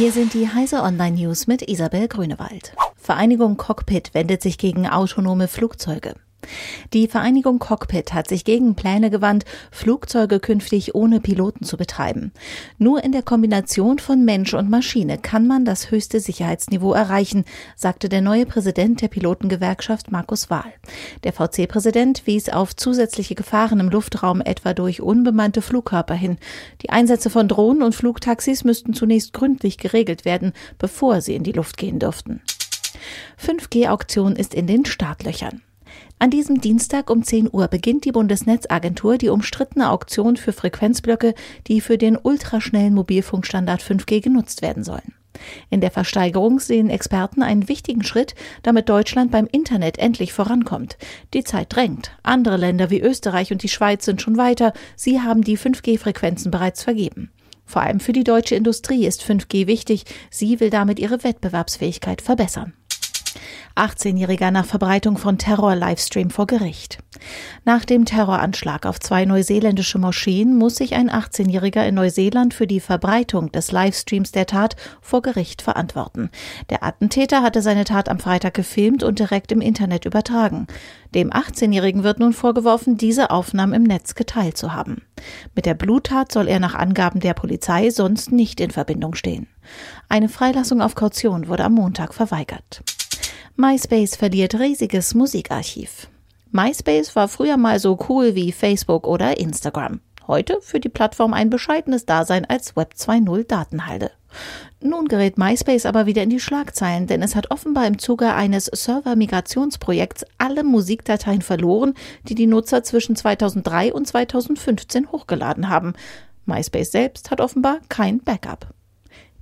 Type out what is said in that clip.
Hier sind die Heise Online News mit Isabel Grünewald. Vereinigung Cockpit wendet sich gegen autonome Flugzeuge. Die Vereinigung Cockpit hat sich gegen Pläne gewandt, Flugzeuge künftig ohne Piloten zu betreiben. Nur in der Kombination von Mensch und Maschine kann man das höchste Sicherheitsniveau erreichen, sagte der neue Präsident der Pilotengewerkschaft Markus Wahl. Der VC-Präsident wies auf zusätzliche Gefahren im Luftraum etwa durch unbemannte Flugkörper hin. Die Einsätze von Drohnen und Flugtaxis müssten zunächst gründlich geregelt werden, bevor sie in die Luft gehen dürften. 5G-Auktion ist in den Startlöchern. An diesem Dienstag um 10 Uhr beginnt die Bundesnetzagentur die umstrittene Auktion für Frequenzblöcke, die für den ultraschnellen Mobilfunkstandard 5G genutzt werden sollen. In der Versteigerung sehen Experten einen wichtigen Schritt, damit Deutschland beim Internet endlich vorankommt. Die Zeit drängt. Andere Länder wie Österreich und die Schweiz sind schon weiter. Sie haben die 5G-Frequenzen bereits vergeben. Vor allem für die deutsche Industrie ist 5G wichtig. Sie will damit ihre Wettbewerbsfähigkeit verbessern. 18-Jähriger nach Verbreitung von Terror-Livestream vor Gericht. Nach dem Terroranschlag auf zwei neuseeländische Moscheen muss sich ein 18-Jähriger in Neuseeland für die Verbreitung des Livestreams der Tat vor Gericht verantworten. Der Attentäter hatte seine Tat am Freitag gefilmt und direkt im Internet übertragen. Dem 18-Jährigen wird nun vorgeworfen, diese Aufnahmen im Netz geteilt zu haben. Mit der Bluttat soll er nach Angaben der Polizei sonst nicht in Verbindung stehen. Eine Freilassung auf Kaution wurde am Montag verweigert. MySpace verliert riesiges Musikarchiv. MySpace war früher mal so cool wie Facebook oder Instagram. Heute für die Plattform ein bescheidenes Dasein als Web 2.0 Datenhalde. Nun gerät MySpace aber wieder in die Schlagzeilen, denn es hat offenbar im Zuge eines Server-Migrationsprojekts alle Musikdateien verloren, die die Nutzer zwischen 2003 und 2015 hochgeladen haben. MySpace selbst hat offenbar kein Backup.